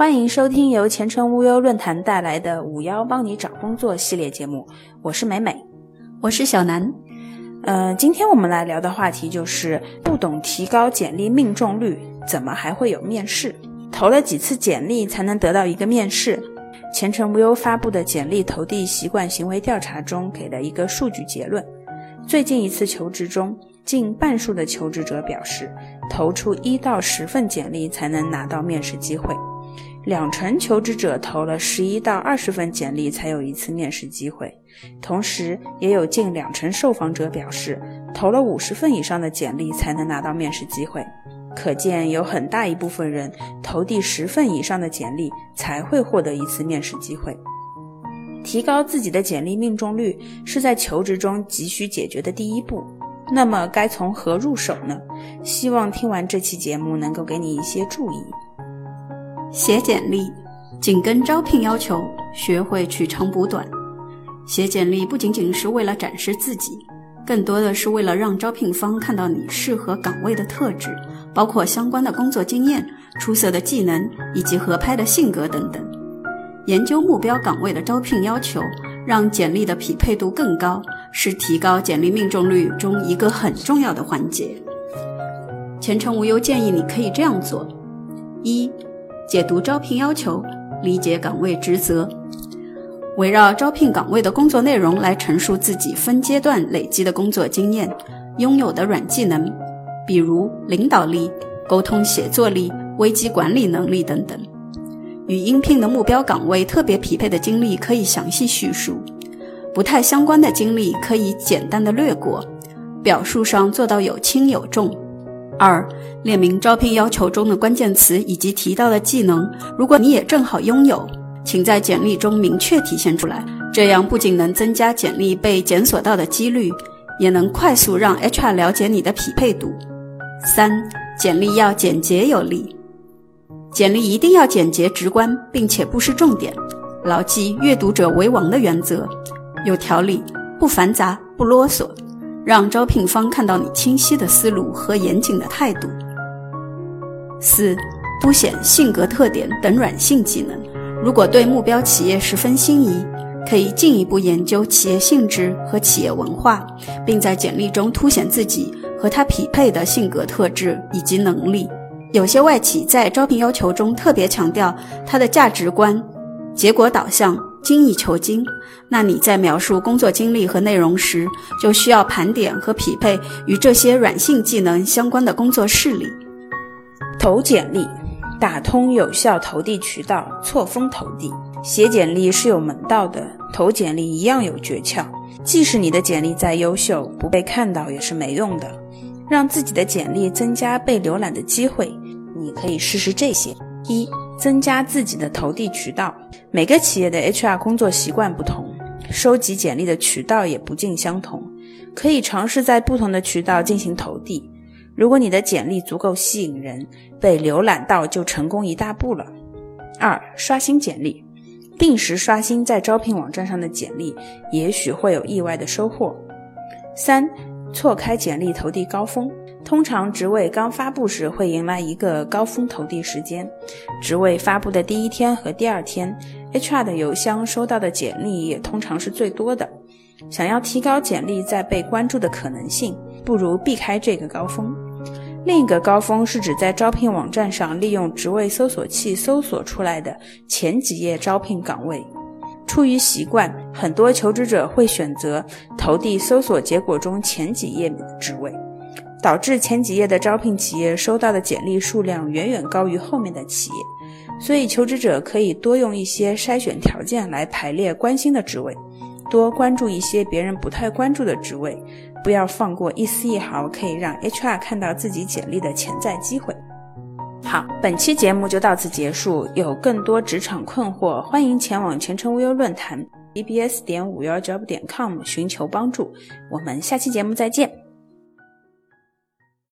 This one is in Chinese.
欢迎收听由前程无忧论坛带来的“五幺帮你找工作”系列节目，我是美美，我是小南。呃，今天我们来聊的话题就是不懂提高简历命中率，怎么还会有面试？投了几次简历才能得到一个面试？前程无忧发布的简历投递习惯行为调查中给了一个数据结论：最近一次求职中，近半数的求职者表示，投出一到十份简历才能拿到面试机会。两成求职者投了十一到二十份简历才有一次面试机会，同时也有近两成受访者表示，投了五十份以上的简历才能拿到面试机会。可见有很大一部分人投递十份以上的简历才会获得一次面试机会。提高自己的简历命中率是在求职中急需解决的第一步。那么该从何入手呢？希望听完这期节目能够给你一些注意。写简历，紧跟招聘要求，学会取长补短。写简历不仅仅是为了展示自己，更多的是为了让招聘方看到你适合岗位的特质，包括相关的工作经验、出色的技能以及合拍的性格等等。研究目标岗位的招聘要求，让简历的匹配度更高，是提高简历命中率中一个很重要的环节。前程无忧建议你可以这样做：一。解读招聘要求，理解岗位职责，围绕招聘岗位的工作内容来陈述自己分阶段累积的工作经验、拥有的软技能，比如领导力、沟通写作力、危机管理能力等等。与应聘的目标岗位特别匹配的经历可以详细叙述，不太相关的经历可以简单的略过，表述上做到有轻有重。二、列明招聘要求中的关键词以及提到的技能，如果你也正好拥有，请在简历中明确体现出来。这样不仅能增加简历被检索到的几率，也能快速让 HR 了解你的匹配度。三、简历要简洁有力，简历一定要简洁直观，并且不失重点，牢记阅读者为王的原则，有条理，不繁杂，不啰嗦。让招聘方看到你清晰的思路和严谨的态度。四、凸显性格特点等软性技能。如果对目标企业十分心仪，可以进一步研究企业性质和企业文化，并在简历中凸显自己和他匹配的性格特质以及能力。有些外企在招聘要求中特别强调他的价值观、结果导向。精益求精，那你在描述工作经历和内容时，就需要盘点和匹配与这些软性技能相关的工作事例。投简历，打通有效投递渠道，错峰投递。写简历是有门道的，投简历一样有诀窍。即使你的简历再优秀，不被看到也是没用的。让自己的简历增加被浏览的机会，你可以试试这些：一。增加自己的投递渠道。每个企业的 HR 工作习惯不同，收集简历的渠道也不尽相同，可以尝试在不同的渠道进行投递。如果你的简历足够吸引人，被浏览到就成功一大步了。二、刷新简历，定时刷新在招聘网站上的简历，也许会有意外的收获。三、错开简历投递高峰。通常职位刚发布时会迎来一个高峰投递时间，职位发布的第一天和第二天，HR 的邮箱收到的简历也通常是最多的。想要提高简历在被关注的可能性，不如避开这个高峰。另一个高峰是指在招聘网站上利用职位搜索器搜索出来的前几页招聘岗位。出于习惯，很多求职者会选择投递搜索结果中前几页的职位。导致前几页的招聘企业收到的简历数量远远高于后面的企业，所以求职者可以多用一些筛选条件来排列关心的职位，多关注一些别人不太关注的职位，不要放过一丝一毫可以让 HR 看到自己简历的潜在机会。好，本期节目就到此结束。有更多职场困惑，欢迎前往前程无忧论坛 bbs 点五幺 job 点 com 寻求帮助。我们下期节目再见。